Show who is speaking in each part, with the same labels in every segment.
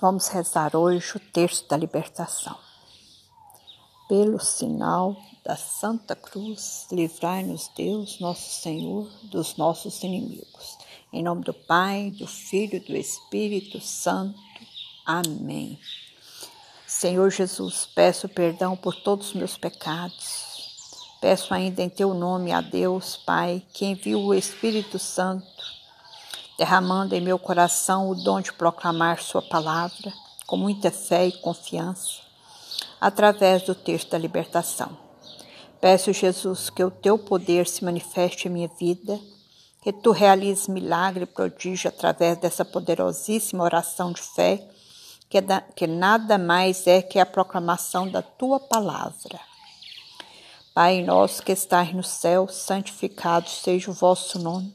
Speaker 1: Vamos rezar hoje o texto da libertação. Pelo sinal da Santa Cruz, livrai-nos Deus, nosso Senhor, dos nossos inimigos. Em nome do Pai, do Filho e do Espírito Santo. Amém. Senhor Jesus, peço perdão por todos os meus pecados. Peço ainda em teu nome a Deus, Pai, que enviou o Espírito Santo derramando em meu coração o dom de proclamar Sua palavra com muita fé e confiança, através do texto da libertação. Peço, Jesus, que o Teu poder se manifeste em minha vida, que Tu realizes milagre e prodígio através dessa poderosíssima oração de fé, que, é que nada mais é que a proclamação da Tua palavra. Pai nosso que estás no céu, santificado seja o vosso nome.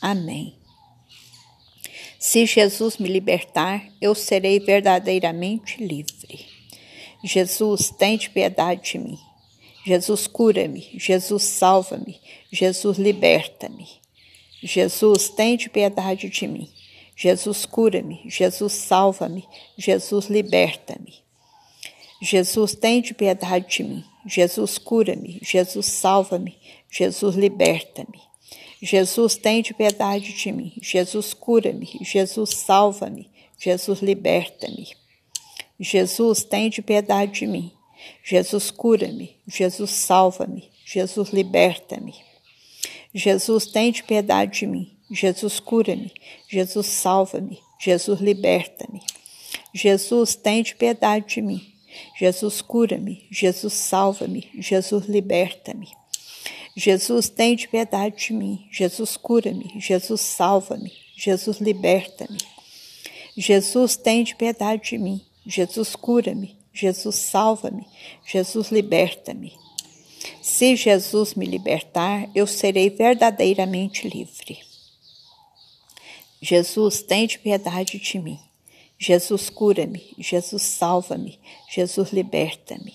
Speaker 1: Amém. Se Jesus me libertar, eu serei verdadeiramente livre. Jesus, tente piedade de mim. Jesus, cura-me. Jesus, salva-me. Jesus, liberta-me. Jesus, tente piedade de mim. Jesus, cura-me. Jesus, salva-me. Jesus, liberta-me. Jesus, tente piedade de mim. Jesus, cura-me. Jesus, salva-me. Jesus, liberta-me. Jesus, tem de piedade de mim. Jesus, cura-me. Jesus, salva-me. Jesus, liberta-me. Jesus, tem de piedade de mim. Jesus, cura-me. Jesus, salva-me. Jesus, liberta-me. Jesus, tem de piedade de mim. Jesus, cura-me. Jesus, salva-me. Jesus, liberta-me. Jesus, tem de piedade de mim. Jesus, cura-me. Jesus, salva-me. Jesus, liberta-me. Jesus, tem de piedade de mim. Jesus, cura-me. Jesus, salva-me. Jesus, liberta-me. Jesus, tem de piedade de mim. Jesus, cura-me. Jesus, salva-me. Jesus, liberta-me. Se Jesus me libertar, eu serei verdadeiramente livre. Jesus, tem de piedade de mim. Jesus, cura-me. Jesus, salva-me. Jesus, liberta-me.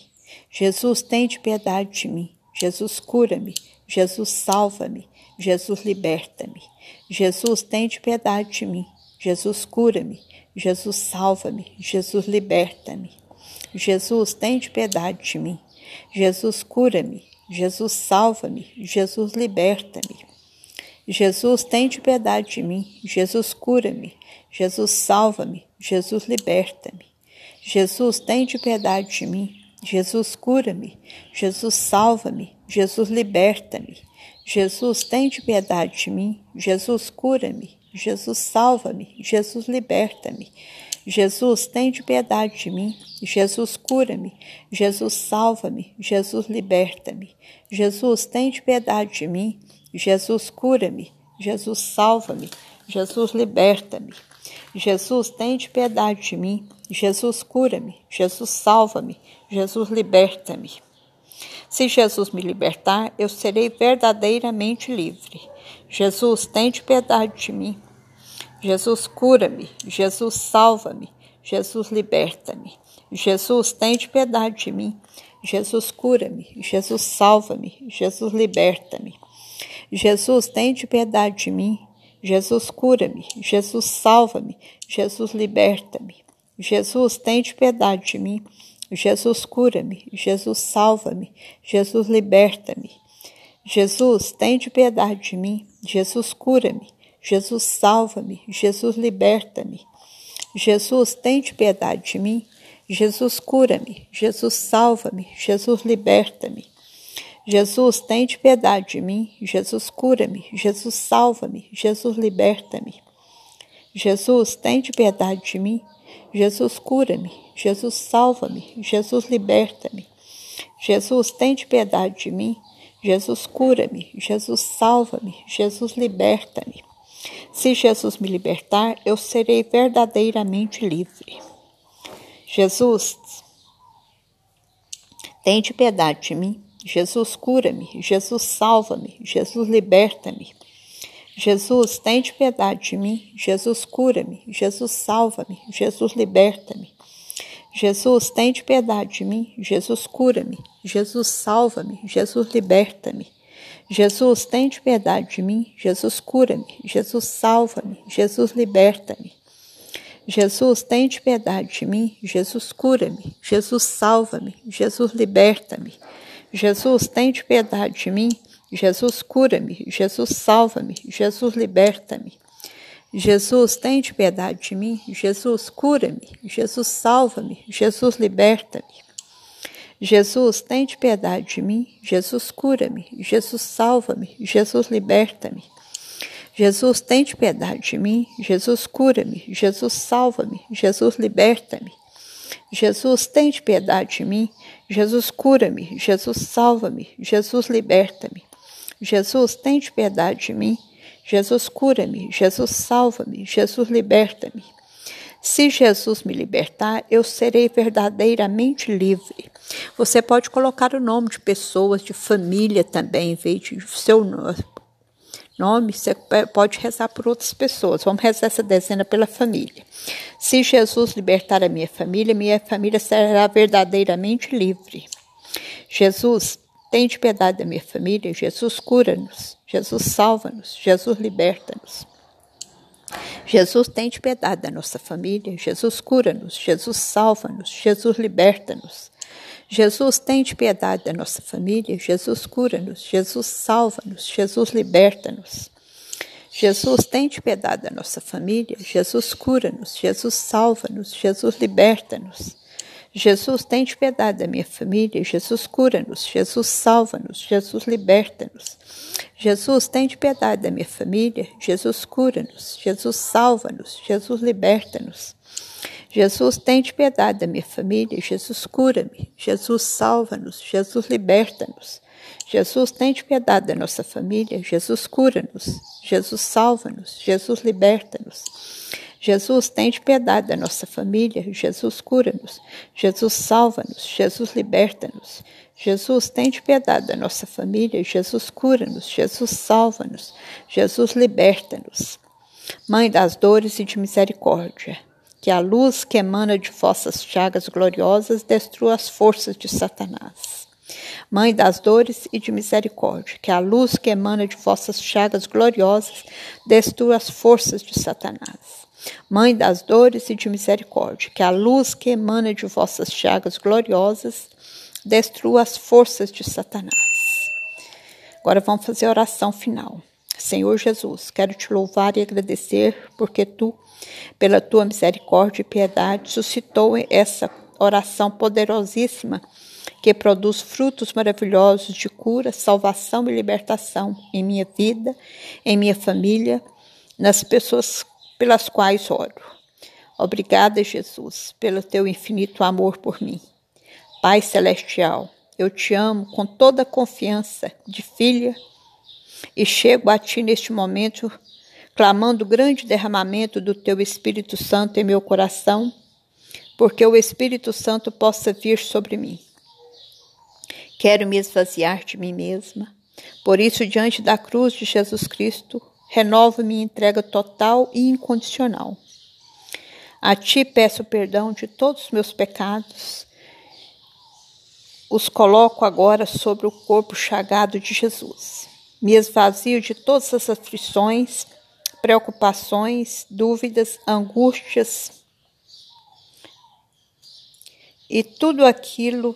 Speaker 1: Jesus, tem de piedade de mim. Jesus, cura-me. Jesus, salva-me. Jesus, liberta-me. Jesus, tente piedade de mim. Jesus, cura-me. Jesus, salva-me. Jesus, liberta-me. Jesus, tente piedade de mim. Jesus, cura-me. Jesus, salva-me. Jesus, liberta-me. Jesus, tente piedade de mim. Jesus, cura-me. Jesus, salva-me. Jesus, liberta-me. Jesus, tente piedade de mim. Jesus, cura-me. Jesus, salva-me. Jesus, liberta-me. Jesus, tem de piedade de mim. Jesus, cura-me. Jesus, salva-me. Jesus, liberta-me. Jesus, tem de piedade de mim. Jesus, cura-me. Jesus, salva-me. Jesus, liberta-me. Jesus, tem de piedade de mim. Jesus, cura-me. Jesus, salva-me. Jesus, liberta-me. Jesus, tem de piedade de mim. Jesus, cura-me. Jesus, salva-me. Jesus, liberta-me. Se Jesus me libertar, eu serei verdadeiramente livre. Jesus, tem de piedade de mim. Jesus, cura-me. Jesus, salva-me. Jesus, liberta-me. Jesus, tem de piedade de mim. Jesus, cura-me. Jesus, salva-me. Jesus, liberta-me. Jesus, tem de piedade de mim. Jesus, cura-me. Jesus, salva-me. Jesus, liberta-me. Jesus, tem de piedade de mim. Jesus, cura-me. Jesus, salva-me. Jesus, liberta-me. Jesus, tem de piedade de mim. Jesus, cura-me. Jesus, salva-me. Jesus, liberta-me. Jesus, tem de piedade de mim. Jesus, cura-me. Jesus, salva-me. Jesus, liberta-me. Jesus, tem de piedade de mim. Jesus, cura-me. Jesus, salva-me. Jesus, liberta-me. Jesus, tem de piedade de mim. Jesus, cura-me. Jesus, salva-me. Jesus, liberta-me. Jesus, tem de piedade de mim. Jesus, cura-me. Jesus, salva-me. Jesus, liberta-me. Se Jesus me libertar, eu serei verdadeiramente livre. Jesus, tem de piedade de mim. Jesus, cura-me. Jesus, salva-me. Jesus, liberta-me. Jesus, tem de piedade de mim. Jesus, cura-me. Jesus, salva-me. Jesus, liberta-me. Jesus, tem de piedade de mim. Jesus, cura-me. Jesus, salva-me. Jesus, liberta-me. Jesus, tem de piedade de mim. Jesus, cura-me. Jesus, salva-me. Jesus, liberta-me. Jesus, tem de piedade de mim. Jesus, cura-me. Jesus, salva-me. Jesus, liberta-me. Jesus, tem de piedade de mim. Jesus, cura-me. Jesus, salva-me. Jesus, liberta-me. Jesus, tem de piedade de mim. Jesus, cura-me. Jesus, salva-me. Jesus, liberta-me. Jesus, tem de piedade de mim. Jesus, cura-me. Jesus, salva-me. Jesus, liberta-me. Jesus, tem de piedade de mim. Jesus, cura-me. Jesus, salva-me. Jesus, liberta-me. Jesus, tem de piedade de mim. Jesus, cura-me. Jesus, salva-me. Jesus, liberta-me. Jesus, tem de piedade de mim. Jesus, cura-me. Jesus, salva-me. Jesus, liberta-me. Se Jesus me libertar, eu serei verdadeiramente livre. Você pode colocar o nome de pessoas, de família também, em vez de seu nome, você pode rezar por outras pessoas. Vamos rezar essa dezena pela família. Se Jesus libertar a minha família, minha família será verdadeiramente livre. Jesus, tem de piedade da minha família. Jesus, cura-nos. Jesus, salva-nos. Jesus, liberta-nos. Jesus tem de piedade da nossa família, Jesus cura-nos, Jesus salva-nos, Jesus liberta-nos. Jesus tem de piedade da nossa família, Jesus cura-nos, Jesus salva-nos, Jesus liberta-nos. Jesus tem de piedade da nossa família, Jesus cura-nos, Jesus salva-nos, Jesus liberta-nos. Jesus tem de piedade da minha família, Jesus cura-nos, Jesus salva-nos, Jesus liberta-nos. Jesus, tem de piedade da minha família. Jesus, cura-nos. Jesus, salva-nos. Jesus, liberta-nos. Jesus, tem de piedade da minha família. Jesus, cura-me. Jesus, salva-nos. Jesus, liberta-nos. Jesus, tem de piedade da nossa família. Jesus, cura-nos. Jesus, salva-nos. Jesus, liberta-nos. Jesus, tem de piedade da nossa família. Jesus, cura-nos. Jesus, salva-nos. Jesus, liberta-nos. Jesus, tem de piedade da nossa família. Jesus, cura-nos. Jesus, salva-nos. Jesus, liberta-nos. Mãe das dores e de misericórdia, que a luz que emana de vossas chagas gloriosas destrua as forças de Satanás. Mãe das dores e de misericórdia, que a luz que emana de vossas chagas gloriosas destrua as forças de Satanás. Mãe das dores e de misericórdia, que a luz que emana de vossas chagas gloriosas destrua as forças de Satanás. Agora vamos fazer a oração final. Senhor Jesus, quero te louvar e agradecer porque tu, pela tua misericórdia e piedade, suscitou essa oração poderosíssima que produz frutos maravilhosos de cura, salvação e libertação em minha vida, em minha família, nas pessoas pelas quais oro. Obrigada, Jesus, pelo teu infinito amor por mim. Pai Celestial, eu te amo com toda a confiança de filha e chego a ti neste momento clamando o grande derramamento do teu Espírito Santo em meu coração, porque o Espírito Santo possa vir sobre mim. Quero me esvaziar de mim mesma, por isso, diante da cruz de Jesus Cristo, renovo minha entrega total e incondicional. A ti peço perdão de todos os meus pecados os coloco agora sobre o corpo chagado de Jesus. Me esvazio de todas as aflições, preocupações, dúvidas, angústias e tudo aquilo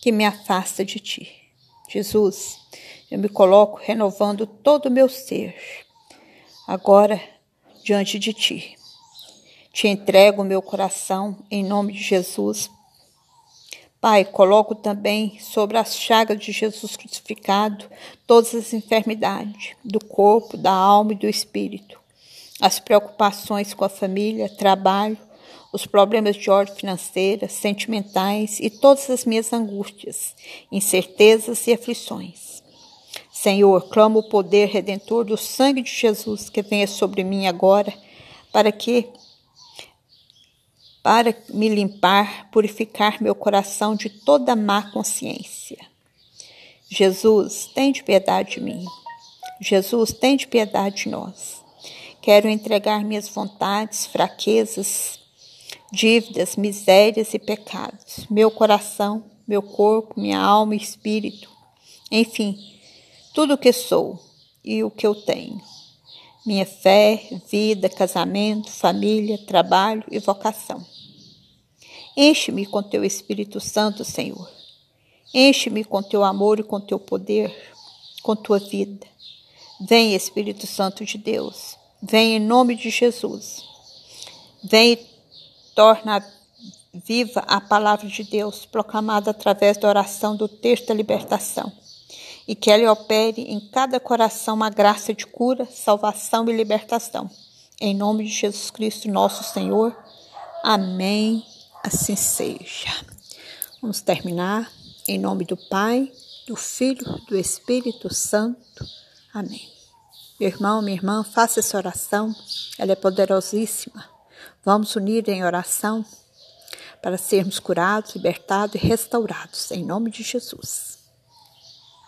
Speaker 1: que me afasta de ti. Jesus, eu me coloco renovando todo o meu ser, agora diante de ti. Te entrego o meu coração em nome de Jesus. Pai, coloco também sobre as chagas de Jesus crucificado todas as enfermidades do corpo, da alma e do espírito, as preocupações com a família, trabalho, os problemas de ordem financeira, sentimentais e todas as minhas angústias, incertezas e aflições. Senhor, clamo o poder redentor do sangue de Jesus que venha sobre mim agora, para que para me limpar, purificar meu coração de toda má consciência. Jesus, tem de piedade de mim. Jesus, tem de piedade de nós. Quero entregar minhas vontades, fraquezas, dívidas, misérias e pecados, meu coração, meu corpo, minha alma e espírito, enfim, tudo o que sou e o que eu tenho. Minha fé, vida, casamento, família, trabalho e vocação. Enche-me com teu Espírito Santo, Senhor. Enche-me com teu amor e com teu poder, com tua vida. Vem, Espírito Santo de Deus. Vem em nome de Jesus. Vem torna viva a palavra de Deus proclamada através da oração do texto da libertação e que ela opere em cada coração uma graça de cura, salvação e libertação. Em nome de Jesus Cristo, nosso Senhor. Amém. Assim seja. Vamos terminar em nome do Pai, do Filho, do Espírito Santo. Amém. Meu irmão, minha irmã, faça essa oração, ela é poderosíssima. Vamos unir em oração para sermos curados, libertados e restaurados, em nome de Jesus.